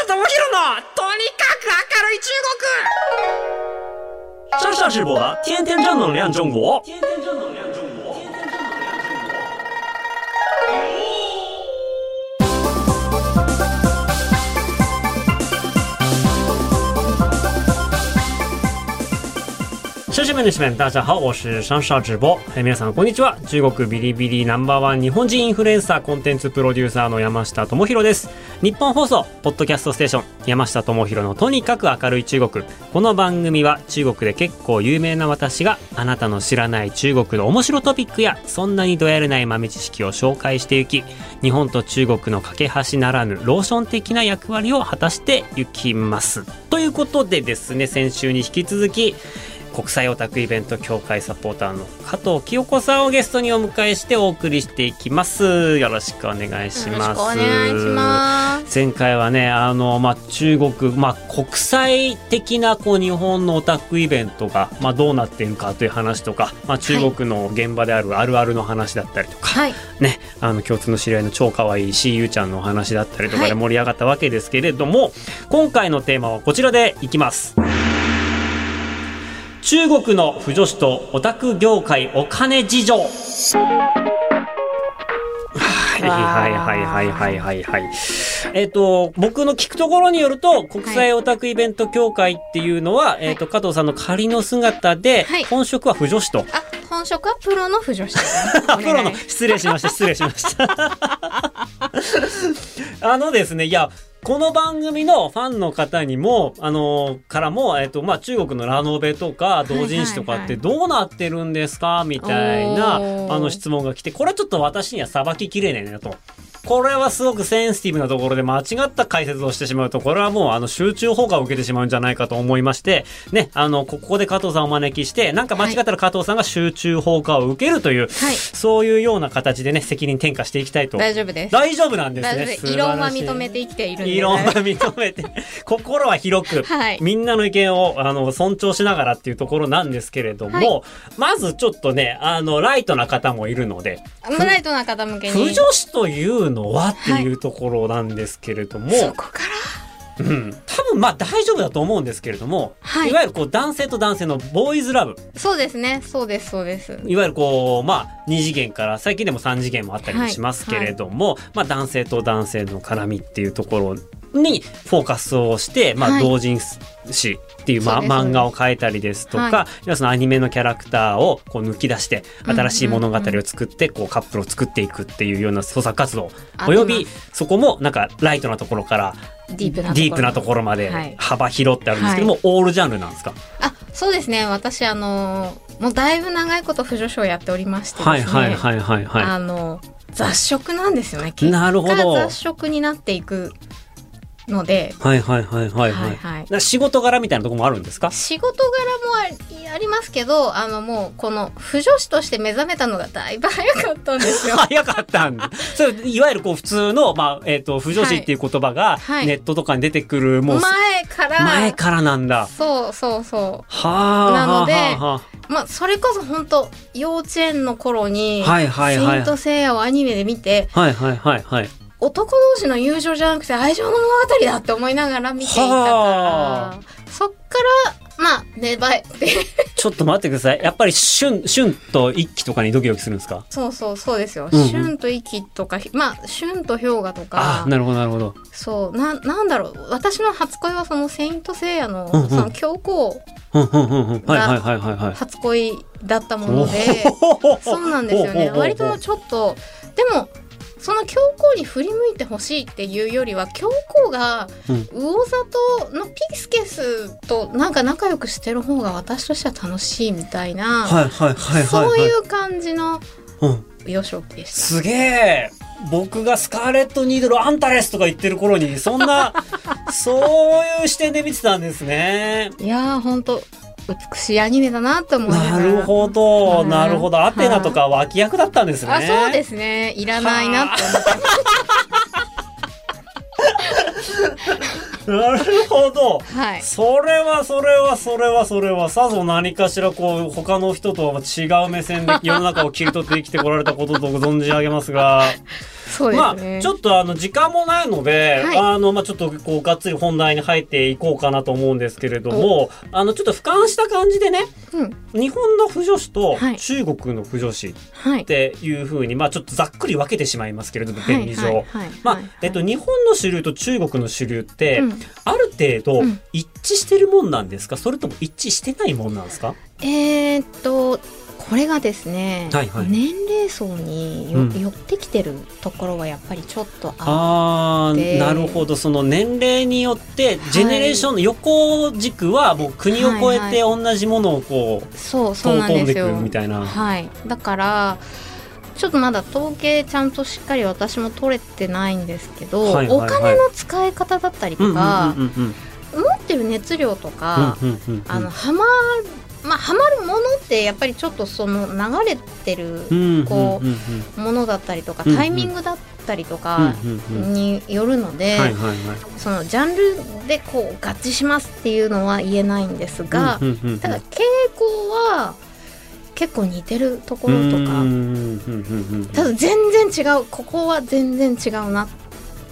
下智博のとにかく明るい中国上上直播的天天正能量中国天天正能量 久しぶりにしめん、大家好，我是上上直播。えー皆さん、こんにちは。中国ビリビリナンバーワン日本人インフルエンサーコンテンツプロデューサーの山下智博です。日本放送、ポッドキャストステーション、山下智博のとにかく明るい中国。この番組は中国で結構有名な私があなたの知らない中国の面白トピックやそんなにどやれない豆知識を紹介していき、日本と中国の架け橋ならぬローション的な役割を果たしていきます。ということでですね、先週に引き続き、国際オタクイベント協会サポーターの加藤清子さんをゲストにお迎えしてお送りしていきます。よろしくお願いしよろします。くお願いします。前回はね、あの、まあ、中国、まあ、国際的な、こう、日本のオタクイベントが、まあ、どうなっているかという話とか、まあ、中国の現場であるあるあるの話だったりとか、はい。ね、あの、共通の知り合いの超可愛い CU ちゃんのお話だったりとかではい盛り上がったわけですけれども、今回のテーマはこちらでいきます。中国の腐女子とオタク業界お金事情。はいはいはいはいはいはいはい。えっ、と、僕の聞くところによると、国際オタクイベント協会っていうのは、えっ、と、加藤さんの仮の姿で、はい本職は腐女子と。あ、本職はプロの不女子 プロの失礼しました失礼しました あのですねいやこの番組のファンの方にも、あのからも、えっと、まあ、中国のラノベとか、同人誌とかってどうなってるんですか？みたいな、あの質問が来て、これちょっと私にはさばききれねえなと。これはすごくセンシティブなところで間違った解説をしてしまうと、これはもうあの集中放火を受けてしまうんじゃないかと思いまして、ね、あの、ここで加藤さんをお招きして、なんか間違ったら加藤さんが集中放火を受けるという、はいそういうような形でね、責任転嫁していきたいと。大丈夫です。大丈夫なんですね。す。異論は認めて生きているんで。異論は認めて、心は広く、はいみんなの意見をあの尊重しながらっていうところなんですけれども、はいまずちょっとね、あの、ライトな方もいるので、ムライトな方向けに。不女子というのはっていうところなんですけれども、そこから？うん、多分まあ大丈夫だと思うんですけれども、はいいわゆるこう男性と男性のボーイズラブ、そうですね。そうです、そうです。いわゆるこう、まあ、2次元から、最近でも3次元もあったりもしますけれども、まあ、男性と男性の絡みっていうところにフォーカスをして、まあ、はい同人誌っていう、まあ、漫画を描いたりですとか、はい。そのアニメのキャラクターをこう抜き出して、うん新しい物語を作って、こうカップルを作っていくっていうような創作活動、あおよびそこもなんかライトなところからディープなところ。まはでい。幅広ってあるんですけども、オールジャンルなんですか？あ、そうですね。私、あの、もうだいぶ長いこと不女子をやっておりましてですね。はいはいはいはいはあの、雑食なんですよね。なるほど。結果雑食になっていくので、い。はいはいはいはいはい。はいはいな仕事柄みたいなところもあるんですか？仕事柄もありありますけどあのもうこの不女子として目覚めたのがだいぶ早かったんですよ。早かったんだ。それ、いわゆるこう普通の、まあ、えっ、と、不女子っていう言葉が、はいネットとかに出てくる、もう、前から前からなんだ。そうそうそはあ。なのではまあそれこそ本当幼稚園の頃に「はいはいはいセイント・セイヤ」をアニメで見てあはいはいはいはい。男同士の友情じゃなくて愛情の物語だって思いながら見ていたはからそっからまあ芽生えてちょっと待ってください。やっぱり、旬、旬と一気とかにドキドキするんですか？そうそうそうですよ。うんうん春と息とかまあ春と氷河とかあなるほどなるほど。そうななんだろう私の初恋はその「セイント・セイヤの」うんうんその教皇い。初恋だったものでそうなんですよね割とちょっとでもその教皇に振り向いてほしいっていうよりは教皇がうん魚里のピスケスとなんか仲良くしてる方が私としては楽しいみたいな、はいはいはいはい。そういう感じのうん。幼少期でした。すげえ僕がスカーレット・ニードル・アンタレスとか言ってる頃に、そんな、そういう視点で見てたんですね。いやー本当美しいアニメだなって思いなるほど、はいなるほど。アテナとか脇役だったんですね。あそうですね。いらないなって思って。なるほど。はい。それはそれはそれはそれはさぞ何かしらこう他の人とは違う目線で世の中を切り取って生きてこられたことと存じ上げますが そうですね。まあ、ちょっとあの時間もないので、はい。あのまあちょっとこうがっつり本題に入っていこうかなと思うんですけれども、あのちょっと俯瞰した感じでね、うん。日本の腐女子とはい。中国の腐女子っはい。ていうふうに、まあちょっとざっくり分けてしまいますけれども、便利上。日本の主流と中国の主流って、うん。ある程度うん。一致してるもんなんですか？それとも一致してないもんなんですか？えーっとこれがですね、はいはい。年齢層によ、うん。寄ってきてるところはやっぱりちょっとああでーなるほど。その年齢によってジェネレーションの横軸はもう国を越えて同じものをこうそうそうなんでくるみたいな。はい。だからちょっとまだ統計ちゃんとしっかり私も取れてないんですけど、はいはいはい。お金の使い方だったりとか、持ってる熱量とか、うんうんうんうん。あのハマるまあハマるものってやっぱりちょっとその流れてるうんこうものだったりとか、タイミングだったりとかによるので、そのジャンルでこう合致しますっていうのは言えないんですが、ただ傾向は結構似てるところとか、ただ全然違うここは全然違うな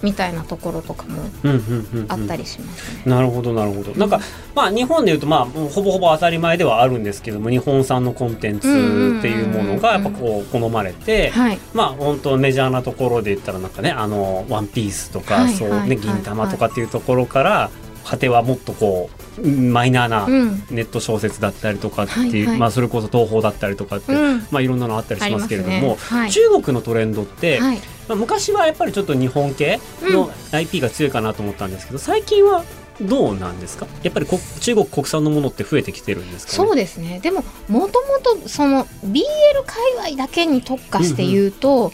みたいなところとかもうんうんうんうん。あったりしますね。なるほどなるほど。なんかまあ日本でいうとまあほぼほぼ当たり前ではあるんですけども日本産のコンテンツっていうものがやっぱこう好まれてはい、まあ本当メジャーなところで言ったらなんかねあのワンピースとか、はいそうね銀玉とかっていうところから果てはもっとこうマイナーなうん。ネット小説だったりとかっていう、はいはい。まあそれこそ東宝だったりとかって、うん。まあいろんなのあったりしますけれども、ね。はい。中国のトレンドって、はいまあ、昔はやっぱりちょっと日本系の IP が強いかなと思ったんですけど、最近はどうなんですか？やっぱりこ中国国産のものって増えてきてるんですか、ね、そうですね。でももともとその BL 界隈だけに特化して言うと、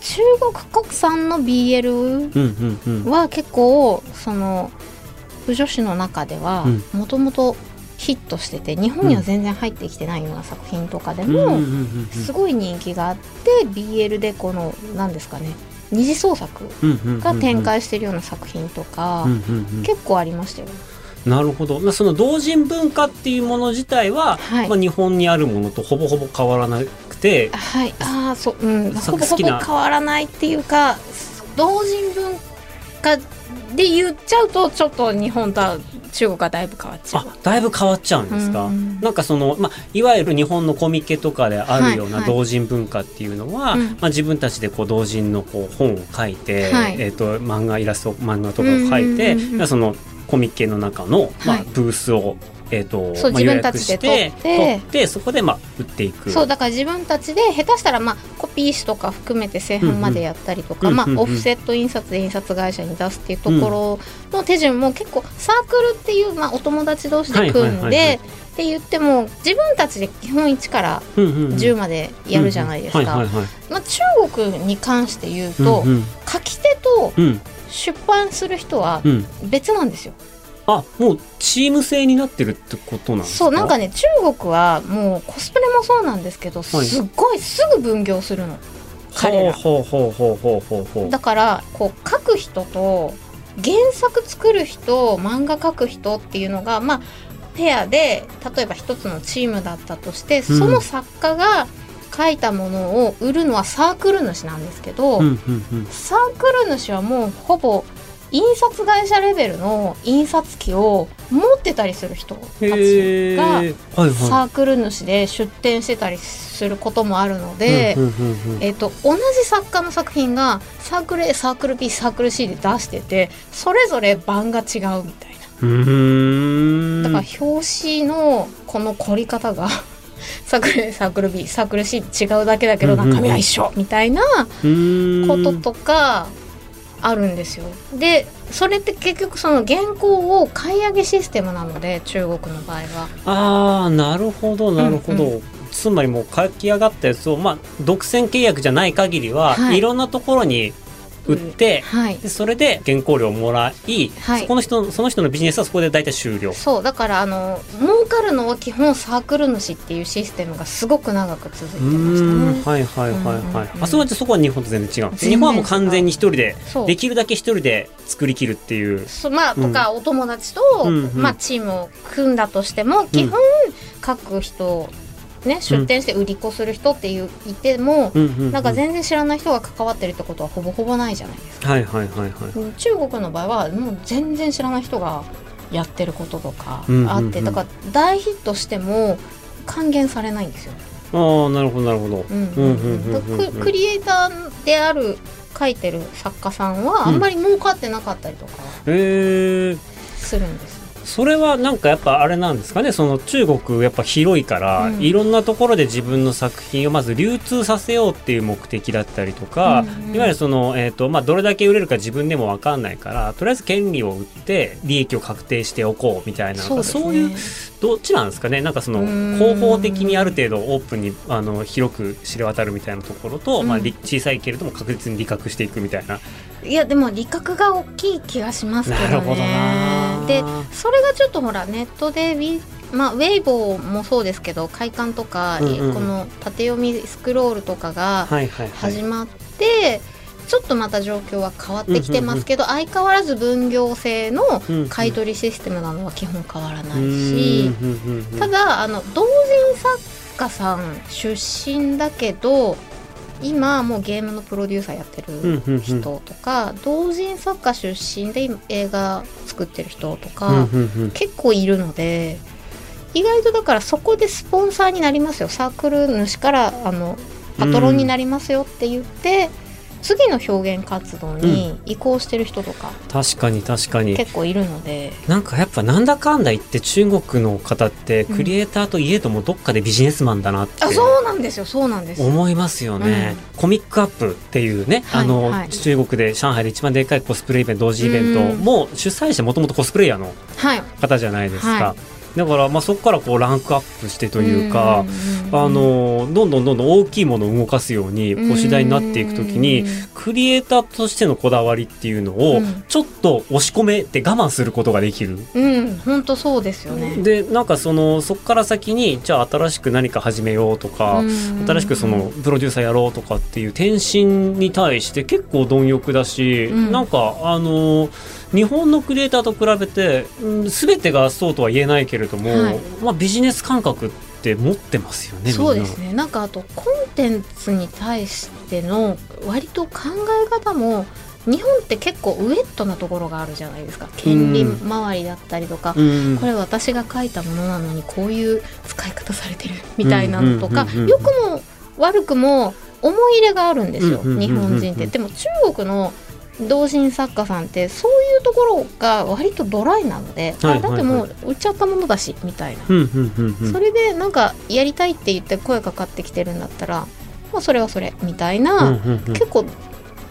中国国産の BL うんうんうん。は結構その腐女子の中ではもともとヒットしてて日本には全然入ってきてないような作品とかでもすごい人気があって BL でこの何ですかね二次創作が展開してるような作品とか結構ありましたよ。なるほど、まあ、その同人文化っていうもの自体は、はい。まあ、日本にあるものとほぼほぼ変わらなくてはい、ああそう、うん、さほぼほぼ変わらないっていうか同人文化で言っちゃうとちょっと日本とは中国はだいぶ変わっちゃう。あ。だいぶ変わっちゃうんですか、うん。なんかその、まあ、いわゆる日本のコミケとかであるようなはいはい。同人文化っていうのは、うん。まあ、自分たちでこう同人のこう本を書いて、はい。えー、と漫画イラスト漫画とかを書いて、そのコミケの中の、まあはい、ブースを、えーとそうまあ、自分たちで取って。取そこで、まあ、売っていく。そうだから自分たちで下手したらまあコピー紙とか含めて製版までやったりとか、まあ、うんうんうんうんオフセット印刷で印刷会社に出すっていうところの手順も結構サークルっていう、まあ、お友達同士で組んはいはいはいはい。でって言っても自分たちで基本1からうんうんうん。10までやるじゃないですか。中国に関して言うと、うん書き手とうんうん。出版する人はうん。別なんですよ。あもうチーム制になってるってことなんですか？そうなんかね中国はもうコスプレもそうなんですけど、はい。すっごいすぐ分業するの。彼ら。ほうほうほうほうほうほうだからこう書く人と原作作る人漫画描く人っていうのがまあペアで例えば一つのチームだったとして、その作家が書いたものを売るのはサークル主なんですけど、うんうんうん。サークル主はもうほぼ印刷会社レベルの印刷機を持ってたりする人たちがサークル主で出展してたりすることもあるので、えっと同じ作家の作品がサークル A サークル B サークル C で出しててそれぞれ版が違うみたいな。だから表紙のこの凝り方が サークル A サークル B サークル C 違うだけだけど中身は一緒みたいなこととかあるんですよ。でそれって結局その原稿を買い上げシステムなので中国の場合は。ああなるほどなるほど、うんつまりもう書き上がったやつをまあ独占契約じゃない限りは、はいい、ろんなところに売って、はい。でそれで原稿料をもらい、はい。そこの人その人のビジネスはそこで大体終了。そうだからあの儲かるのは基本サークル主っていうシステムがすごく長く続いてうましたね。はいはいはいはい、うんあそこはそこは日本と全然違う。日本はもう完全に一人でできるだけ一人で作り切るっていう。そまあ、とかお友達と、うんうん。まあ、チームを組んだとしても基本書く人ね出店して売り子する人っていういても、うんうんうん。なんか全然知らない人が関わってるってことはほぼほぼないじゃないですか。はいはいはいはい。中国の場合はもう全然知らない人がやってることとかうんうんうん。あって、だから大ヒットしても還元されないんですよ。ああなるほどなるほど。ククリエイターである書いてる作家さんはあんまり儲かってなかったりとかするんです。それはなんかやっぱあれなんですかね？その中国やっぱ広いから、うん。いろんなところで自分の作品をまず流通させようっていう目的だったりとか、うんうん。いわゆるその、えーとまあ、どれだけ売れるか自分でも分かんないからとりあえず権利を売って利益を確定しておこうみたいなそうねそういうどっちなんですかね？なんかそのうん。広報的にある程度オープンにあの広く知れ渡るみたいなところと、まあ、うん。り小さいけれども確実に利確していくみたいないやでも利確が大きい気がしますけどね。でそれがちょっとほらネットでウィ,、まあ、ウェイボーもそうですけど快感とか、うんうん。この縦読みスクロールとかがはいはいはい。始まって、ちょっとまた状況は変わってきてますけど、相変わらず分業制の買い取りシステムなのは基本変わらないし、ただあの同人作家さん出身だけど今もうゲームのプロデューサーやってうんうんうん。る人とか、同人作家出身で今映画作ってる人とか、うんうんうん。結構いるので意外とだからそこでスポンサーになりますよ。サークル主からあのパトロンになりますよって言って、次の表現活動に移行してる人とか確かに確かに。結構いるので、なんかやっぱなんだかんだ言って中国の方ってうん。クリエイターといえどもどっかでビジネスマンだなってあそうなんですよそうなんです。思いますよね、コミックアップっていうね、はいあの、はい。中国で上海で一番でかいコスプレイベント同時イベントうん。も主催者もともとコスプレイヤーのはい。方じゃないですか、はだからまあそこからこうランクアップしてというか、うんあのどんどんどんどん大きいものを動かすようにこう次第になっていくときにクリエイターとしてのこだわりっていうのをうん。ちょっと押し込めて我慢することができる。うん。本当そうですよね。でなんかそのそこから先にじゃあ新しく何か始めようとか、うん。新しくそのプロデューサーやろうとかっていう転身に対して結構貪欲だし、うん。なんかあの日本のクリエイターと比べて、うん、全てがそうとは言えないけれども、はい。まあ、ビジネス感覚って持ってますよねそうですね。なんかあとコンテンツに対しての割と考え方も日本って結構ウエットなところがあるじゃないですか。権利周りだったりとか、うん。これ私が書いたものなのにこういう使い方されてるみたいなのとかうんうんうんうん良くも悪くも思い入れがあるんですよ日本人って。でも中国の同人作家さんってそういうところが割とドライなので、はいだってもう売っちゃったものだしみたいな。それでなんかやりたいって言って声かかってきてるんだったら、まあ、それはそれみたいな、結構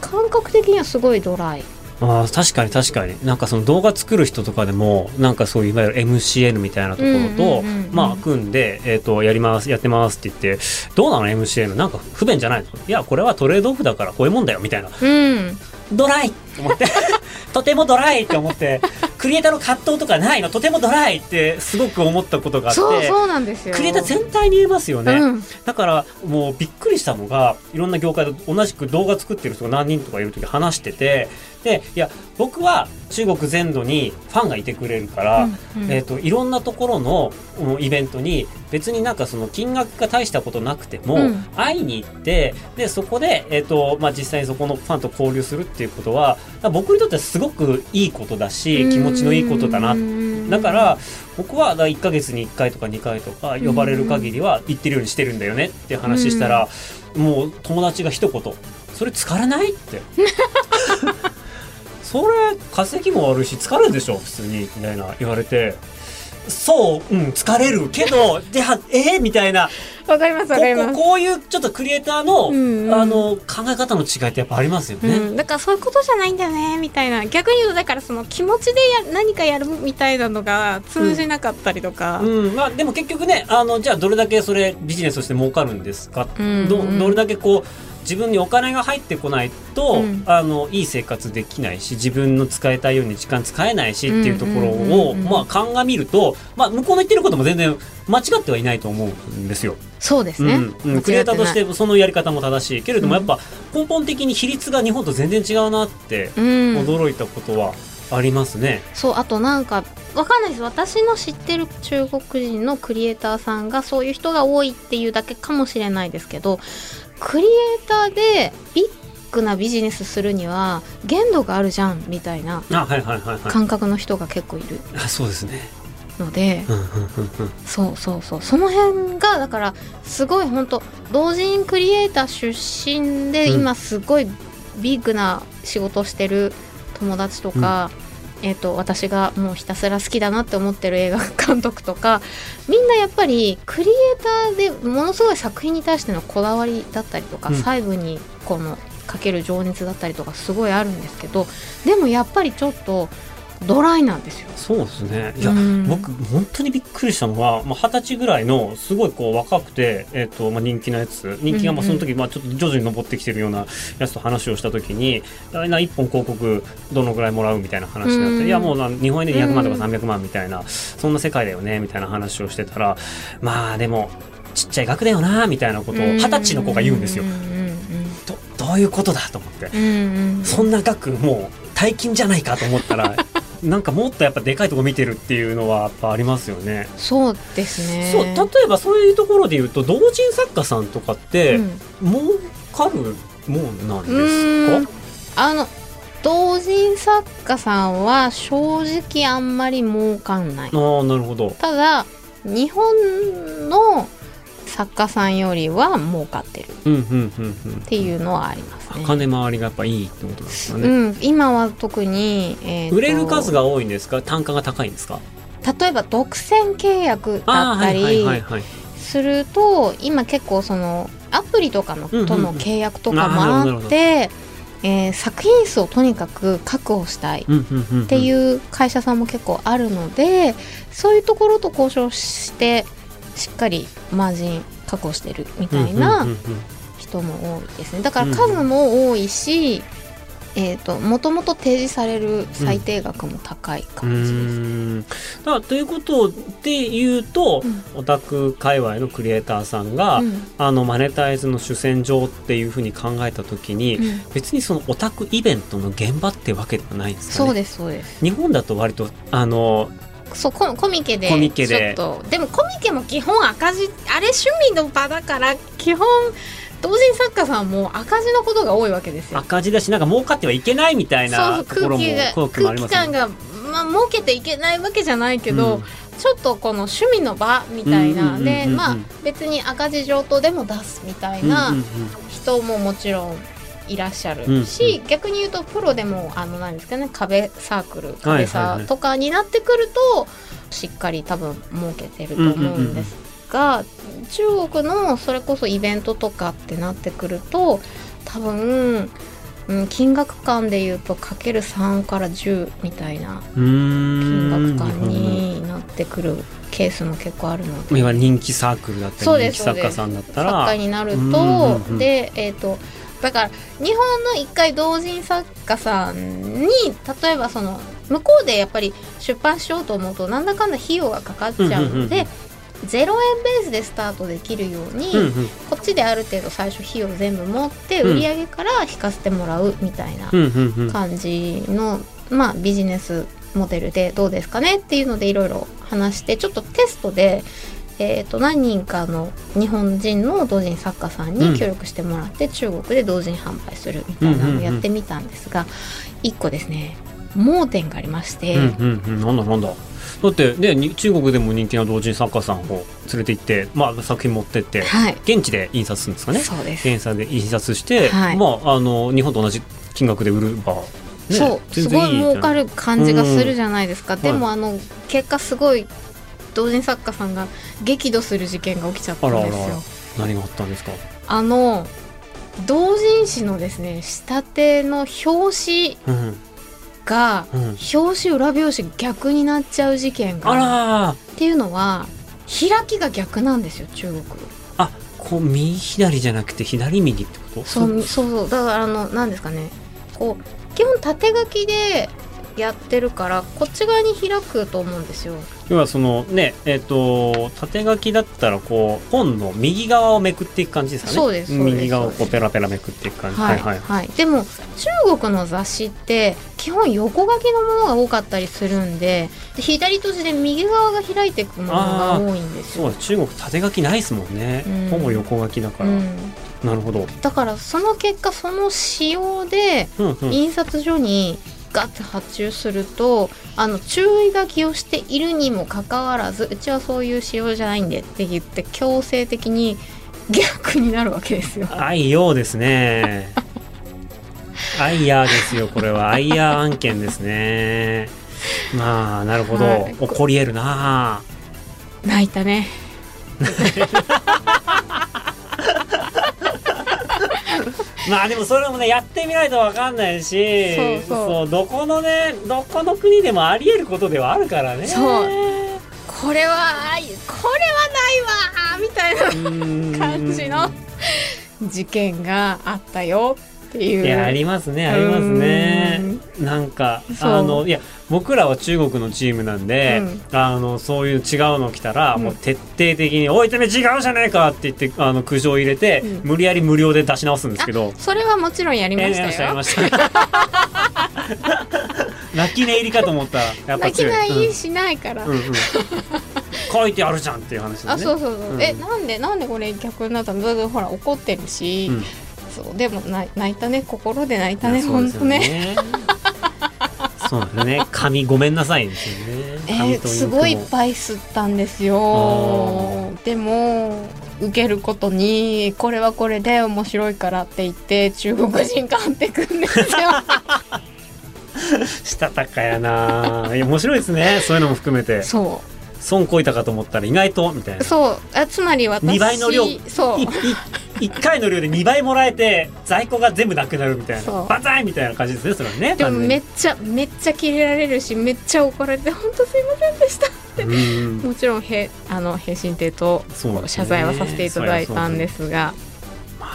感覚的にはすごいドライ。あー確かに確かに。なんかその動画作る人とかでもなんかそういういわゆる MCN みたいなところと、まあ組んで、えー、とやりますやってますって言ってどうなの MCN なんか不便じゃないの？いやこれはトレードオフだからこういうもんだよみたいな。うん、ドライ。って思って。とてもドライって思ってクリエイターの葛藤とかないの。とてもドライってすごく思ったことがあってそうそうなんですよ。クリエイター全体に言えますよね、うん。だからもうびっくりしたのがいろんな業界で同じく動画作ってる人が何人とかいる時話しててでいや僕は中国全土にファンがいてくれるから、うんうん。えー、といろんなところのうんイベントに別になんかその金額が大したことなくても、うん。会いに行ってでそこで、えーとまあ、実際にそこのファンと交流するっていうことは僕にとってはすごくいいことだし気持ちのいいことだな。だから僕はだから1ヶ月に1回とか2回とか呼ばれる限りは行ってるようにしてるんだよねって話したら、もう友達が一言「それ疲れない?」って。それ稼ぎも悪いし疲れるでしょ普通にみたいな言われて。そううん疲れるけどじゃあえー、みたいな。わかりますこわかります。ここういうちょっとクリエイターの,、うんうん。あの考え方の違いってやっぱありますよね。うん、だからそういうことじゃないんだよねみたいな。逆に言うとだからその気持ちでや何かやるみたいなのが通じなかったりとか、うんまあ、でも結局ねあのじゃあどれだけそれビジネスとして儲かるんですか、うん。どどれだけこう自分にお金が入ってこないと、うん。あのいい生活できないし自分の使いたいように時間使えないしっていうところを、まあ、鑑みると、まあ、向こうの言ってることも全然間違ってはいないと思うんですよ。そうですね、うん。うん、クリエイターとしてそのやり方も正しい。けれども、うん。やっぱ根本的に比率が日本と全然違うなってうん。驚いたことはありますね。そうあとなんかわかんないです。私の知ってる中国人のクリエイターさんがそういう人が多いっていうだけかもしれないですけどクリエイターでビッグなビジネスするには限度があるじゃんみたいな感覚の人が結構いる。あそうですね。ので、うんうんうんうん。そうそうそう。その辺がだからすごい本当同人クリエイター出身でうん。今すごいビッグな仕事をしてる友達とか、えー、と私がもうひたすら好きだなって思ってる映画監督とかみんなやっぱりクリエイターでものすごい作品に対してのこだわりだったりとか、うん。細部にこのかける情熱だったりとかすごいあるんですけどでもやっぱりちょっとドライなんですよ。そうですね。いや、うん。僕本当にびっくりしたのはまあ二十、歳ぐらいのすごいこう若くて、えっとまあ、人気なやつ。人気がまあうんうん。その時、まあ、ちょっと徐々に上ってきてるようなやつと話をした時にあれな1本広告どのぐらいもらうみたいな話になって、うん。いやもうな日本円で200万とかうん300万みたいな、そんな世界だよねみたいな話をしてたらまあでもちっちゃい額だよなみたいなことを二十歳の子が言うんですよ。う。んうん。どどういうことだと思って。うんうんうん。そんな額もう大金じゃないかと思ったらなんかもっとやっぱでかいとこ見てるっていうのはやっぱありますよね。そうですね。そう例えばそういうところで言うと同人作家さんとかってうん儲かるもんなんうですか？あの同人作家さんは正直あんまり儲かんない。ああなるほど。ただ日本の作家さんよりは儲かってるっ。ていうのはありますね。金回りがやっぱいいってことなんですかね。うん、今は特に、えーと売れる数が多いんですか？単価が高いんですか？例えば独占契約だったり。すると今結構そのアプリとかのとの契約とかもあって、えー作品数をとにかく確保したい。っていう会社さんも結構あるのでそういうところと交渉してしっかりマージン確保してるみたいな人も多いですね。だから数も多いし、えー、ともともと提示される最低額も高い感じです。うーん。だからということで言うと、うん。オタク界隈のクリエイターさんが、うん。あのマネタイズの主戦場っていうふうに考えた時に、うん。別にそのオタクイベントの現場ってわけではないんですかね。そうですそうです。日本だと割とあのそうココミケでコミケで。ちょっと。でもコミケも基本赤字あれ趣味の場だから基本同人作家さんも赤字のことが多いわけですよ。赤字だしなんか儲かってはいけないみたいなところも空気が空気もありますよね。空気感がまあ儲けていけないわけじゃないけど、うん。ちょっとこの趣味の場みたいな、でまあ別に赤字上等でも出すみたいな人ももちろんいらっしゃる。うんし、逆に言うとプロでもあの何ですかね壁サークルはい壁とかになってくるとしっかり多分儲けてると思うんですが、中国のそれこそイベントとかってなってくると多分、うん、金額感で言うとかける3から10みたいなうーん金額感になってくるケースも結構あるので。いわゆる人気サークルだったり人気作家さんだった作ら家になると、うんうんうんでえっ、とだから日本の一回同人作家さんに例えばその向こうでやっぱり出版しようと思うとなんだかんだ費用がかかっちゃうので、うんうんうんうん。0円ベースでスタートできるように、うんうんこっちである程度最初費用全部持ってうん売り上げから引かせてもらうみたいな感じの、まあ、ビジネスモデルでどうですかねっていうのでいろいろ話してちょっとテストで、えー、と何人かの日本人の同人作家さんうん。に協力してもらって、中国で同人販売するみたいなのをやってみたんですが、一個ですね盲点がありまして、うんうんうん、なんだなんだ。だってねに中国でも人気な同人作家さんを連れて行って、まあ、作品持ってってはい。現地で印刷するんですかね。そうです、現地で印刷して、はい。まああの日本と同じ金額で売れば、ね、そう。すごい儲かるる感じがするじゃないですか、ん。でもあの結果すごい同人作家さんが激怒する事件が起きちゃったんですよ。あらあら。何があったんですか？あの同人誌のですね仕立ての表紙うんがうん。表紙裏表紙逆になっちゃう事件あがらっていうのは開きが逆なんですよ中国。あこう右左じゃなくて左右ってこと？そうそうそう。だからあの何ですかね。こう基本縦書きでやってるからこっち側に開くと思うんですよ。要はそのねえっ、と縦書きだったらこう本の右側をめくっていく感じですかね。そうですそうです。右側をこうペラペラめくっていく感じ。はい、はいはい。でも中国の雑誌って基本横書きのものが多かったりするんで左閉じで右側が開いていくものが多いんですよ。そうだ。中国縦書きないですもんね、うん。ほぼ横書きだから、うん、なるほど、だからその結果その仕様で印刷所にガッて発注するとあの注意書きをしているにもかかわらずうちはそういう仕様じゃないんでって言って強制的に逆になるわけですよ。愛用ですね。アイヤーですよこれは。アイヤー案件ですね。まあなるほど、はい。起こり得るな。泣いたね。まあでもそれもねやってみないとわかんないしそうそう。どこのねどこの国でもあり得ることではあるからね。そう。これは愛これはないわみたいな感感じの事件があったよっていう。いやありますねありますね。なんかあのいや僕らは中国のチームなんで、あのそういう違うの来たら、うん。もう徹底的に「おいてめえ違うじゃねえか!」って言ってあの苦情を入れて、うん。無理やり無料で出し直すんですけど。それはもちろんやりましたよ。ましたやりました。泣き寝入りかと思ったらやっぱ泣き強いないしないから。うん。うんうん。書いてあるじゃんっていう話ね。あそうそうそう、うん。えなんでなんでこれ逆になったの？ほら怒ってるし、うんそうでも泣いたね心で泣いたね本当ね。そうなんですね。髪ごめんなさいですよね。えーすごいいっぱい吸ったんですよ。でも受けることにこれはこれで面白いからって言って中国人買ってくんですよ。したたかやな。面白いですね。そういうのも含めて。そ損こいたかと思ったら意外とみたいうな。そう。あつまり私2倍の量。そう。いい1回の量で2倍もらえて在庫が全部なくなるみたいな。バザイみたいな感じですねそれはねでもめっちゃめっちゃキレられるしめっちゃ怒られて本当すいませんでしたうんうん。もちろんへあの平身亭と謝罪はさせていただいたんですが。ま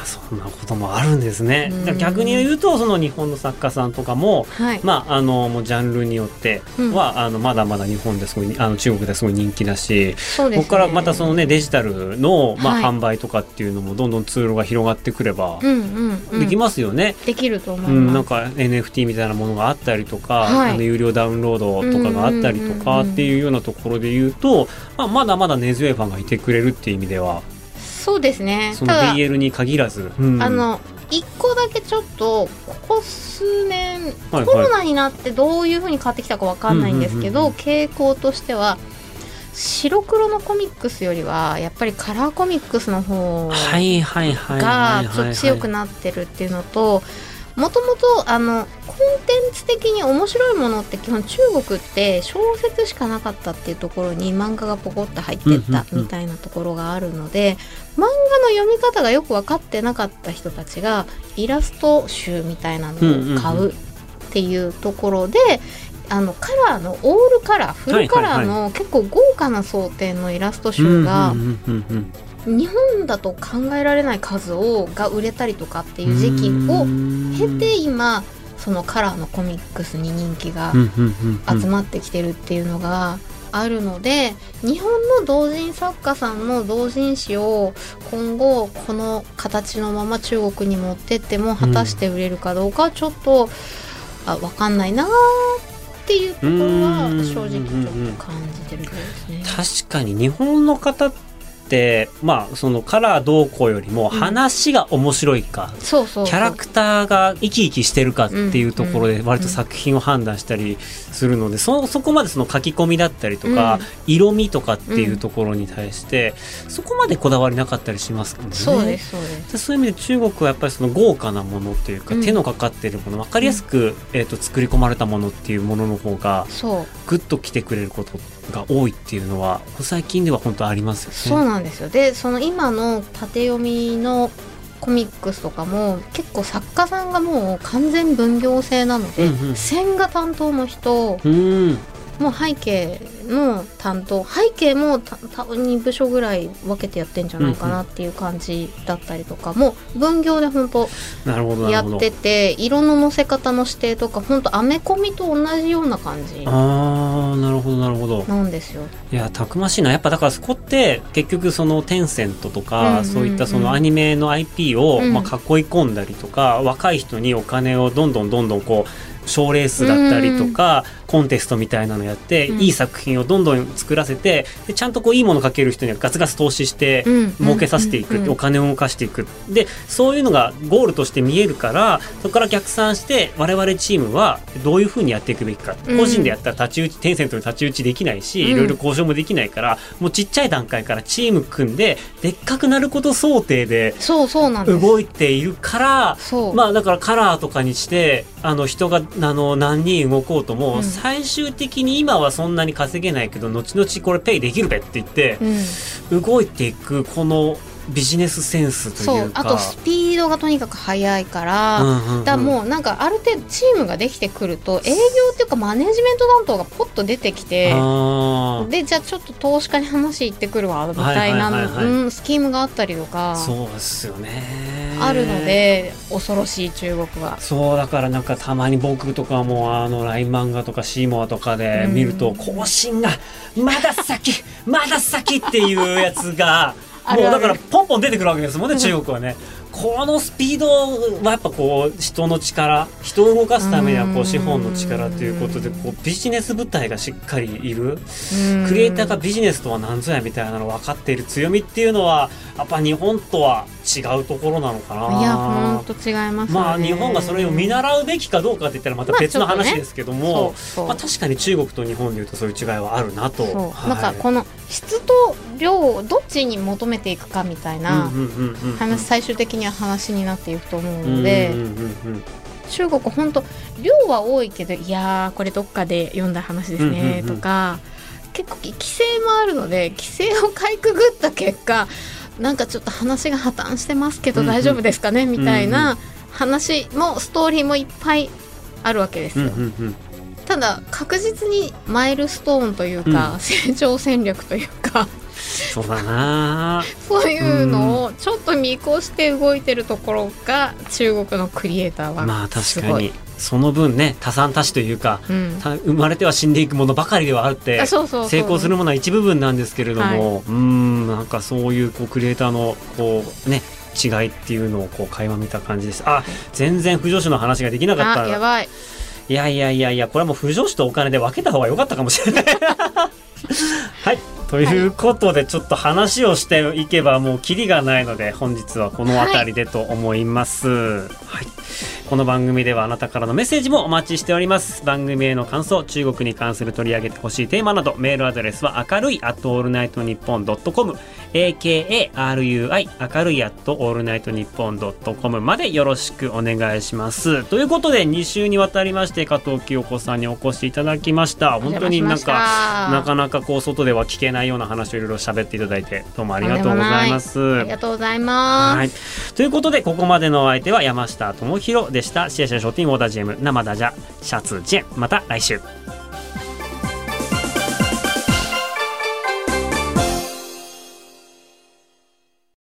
あそんなこともあるんですね。逆に言うとその日本の作家さんとかもはい、まああのもうジャンルによっては、あのまだまだ日本ですごいあの中国ですごい人気だし、ここからまたそのねデジタルの、まあはい。販売とかっていうのもどんどんツールが広がってくればうんうん、うん、できますよね。できると思うん、います、なんか NFT みたいなものがあったりとか、はい。あの有料ダウンロードとかがあったりとうんうんうんうんかっていうようなところで言うと、まあ、まだまだ根強いファンがいてくれるっていう意味ではそうですね。その BL に限らず、うん。あの一個だけちょっとここ数年、はいコロナになってどういう風に変わってきたかわかんないんですけど、うんうんうん傾向としては白黒のコミックスよりはやっぱりカラーコミックスの方はいはいはいがはいちょっと強くなってるっていうのともともとあのコンテンツ的に面白いものって基本中国って小説しかなかったっていうところに漫画がポコッと入ってったみたいなところがあるので漫画の読み方がよく分かってなかった人たちがイラスト集みたいなのを買うっていうところで。あのカラーのオールカラーフルカラーの結構豪華な装丁のイラスト集が日本だと考えられない数をが売れたりとかっていう時期を経て今そのカラーのコミックスに人気が集まってきてるっていうのがあるので日本の同人作家さんの同人誌を今後この形のまま中国に持ってっても果たして売れるかどうかはちょっと、あ分かんないなーっていうところはうん正直ちょっと感じてるところですね。確かに日本の方ってまあそのカラーどうこうよりもうん話が面白いか、そうそうそう。キャラクターが生き生きしてるかっていうところで割と作品を判断したりするので、そそこまでその書き込みだったりとか、色味とかっていうところに対して、そこまでこだわりなかったりしますもんね。そうですそうです。でそういう意味で中国はやっぱりその豪華なものっていうか、うん。手のかかっているもの分かりやすく、えー、と作り込まれたものっていうものの方がグッと来てくれることが多いっていうのは最近では本当ありますよね。そうなんですよ。でその今の縦読みのコミックスとかも結構作家さんがもう完全分業制なので、うんうん。線画担当の人うん。もう背景の担当背景もた多分2部署ぐらい分けてやってんじゃないかなっていう感じだったりとかも分業で本当。やってて色の乗せ方の指定とか本当アメコミと同じような感じああなるほどなるほど。なんですよ。いやたくましいなやっぱだからそこって結局そのテンセントとか、うんうんうんそういったそのアニメの IP を、うんまあ、囲い込んだりとか若い人にお金をどんどんどんどんこう賞レースだったりとか、コンテストみたいなのやって、うん。いい作品をどんどん作らせてでちゃんとこういいものかける人にはガツガツ投資してうん儲けさせていく、うん。お金を動かしていく。でそういうのがゴールとして見えるからそこから逆算して我々チームはどういうふうにやっていくべきか、うん。個人でやったら太刀打ちテンセントに太刀打ちできないし、うん。いろいろ交渉もできないからもうちっちゃい段階からチーム組んででっかくなること想定でそうそうなんです。動いているからまあだからカラーとかにしてあの人があの何人動こうとも、うん。最終的に今はそんなに稼げないけど後々これペイできるべって言ってうん、動いていくこのビジネスセンスとそいうう。かあとスピードがとにかく速いから、うんうんうん。だもうなんかある程度チームができてくると営業っていうかマネジメント担当がポッと出てきてでじゃあちょっと投資家に話行ってくるわみたいな、はいはいはいはいうん、スキー。ムがあったりとかそうですよねあるので恐ろしい中国は。そうだからなんかたまに僕とかもあの LINE 漫画とかシーモアとかで見るとうん更新がまだ先 まだ先っていうやつがもうだからポンポン出てくるわけですもんねうん中国はね。このスピードはやっぱこう人の力人を動かすためにはこううん。資本の力ということでこうビジネス部隊がしっかりいる。うん。クリエイターがビジネスとは何ぞやみたいなの分かっている強みっていうのはやっぱ日本とは違うところなのかな。いや本当違いますよね。まあ日本がそれを見習うべきかどうかって言ったらまた別の話ですけども、まあ、確かに中国と日本でいうとそういう違いはあるなと。はい。なんかこの質と量をどっちに求めていくかみたいな話最終的には話になっていくと思うので、中国本当量は多いけどいやーこれどっかで読んだ話ですね、とか結構規制もあるので規制をかいくぐった結果なんかちょっと話が破綻してますけど大丈夫ですかね、みたいうんな話もストーリーもいっぱいあるわけですよ。ただ確実にマイルストーンというか、うん。成長戦略というかそうだな。そういうのをちょっと見越して動いてるところが中国のクリエイターはまあ確かに。その分ね多産多死というかうん、た生まれては死んでいくものばかりではあって成功するものは一部分なんですけれども、うーんなんかそういうこうクリエイターのこうね違いっていうのをこう垣間見た感じです。あ全然不女子の話ができなかった。あやばい。いやいやいやいやこれはもう不女子とお金で分けた方が良かったかもしれない。はいということでちょっと話をしていけばもうキリがないので本日はこの辺りでと思います、はい。この番組ではあなたからのメッセージもお待ちしております。番組への感想中国に関する取り上げてほしいテーマなどメールアドレスは明るい at all night ニッポン .com akarui 明るい at all night ニッポン .com までよろしくお願いします。ということで2週にわたりまして加藤清子さんにお越しいただきました。本当になんかなかなかこう外では聞けないような話をいろいろ喋っていただいてどうもありがとうございます。ありがとうございます、はい、ということでここまでのお相手は山下智博でした。シェアシェアショーティングオーダー GM 生ダジャシャツジェン。また来週。